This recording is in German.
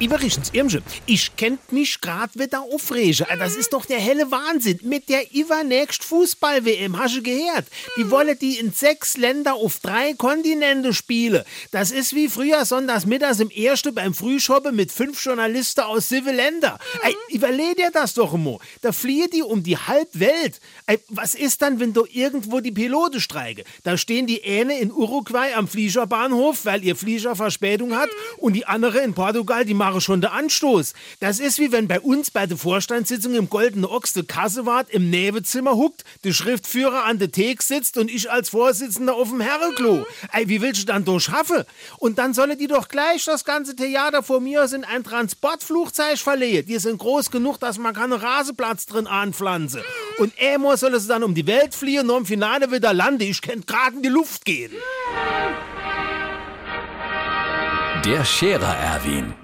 Übrigens, Irmsche, ich kennt mich grad wieder aufregen. Äh, Das ist doch der helle Wahnsinn. Mit der übernächst Fußball-WM, hast du gehört? Die wollen die in sechs Länder auf drei Kontinente spielen. Das ist wie früher sonntags mittags im Ersten beim Frühschoppen mit fünf Journalisten aus sieben Länder. Ey, überleg dir das doch immer. Da fliehen die um die Halbwelt. Ey, was ist dann, wenn du irgendwo die Piloten streiken? Da stehen die eine in Uruguay am Fliegerbahnhof, weil ihr Flieger Verspätung hat und die andere in Portugal, die machen schon den Anstoß. Das ist wie wenn bei uns bei der Vorstandssitzung im Goldenen Ochs der Kassewart im Nebenzimmer huckt, der Schriftführer an der Theke sitzt und ich als Vorsitzender auf dem Herrenklo. Ey, wie willst du dann durchschaffen? Und dann sollen die doch gleich das ganze Theater vor mir aus in ein Transportflugzeug verlegen. Die sind groß genug, dass man keinen Rasenplatz drin anpflanzen. Und einmal soll es dann um die Welt fliehen und im Finale wieder landen. Ich kann gerade in die Luft gehen. Der Scherer Erwin.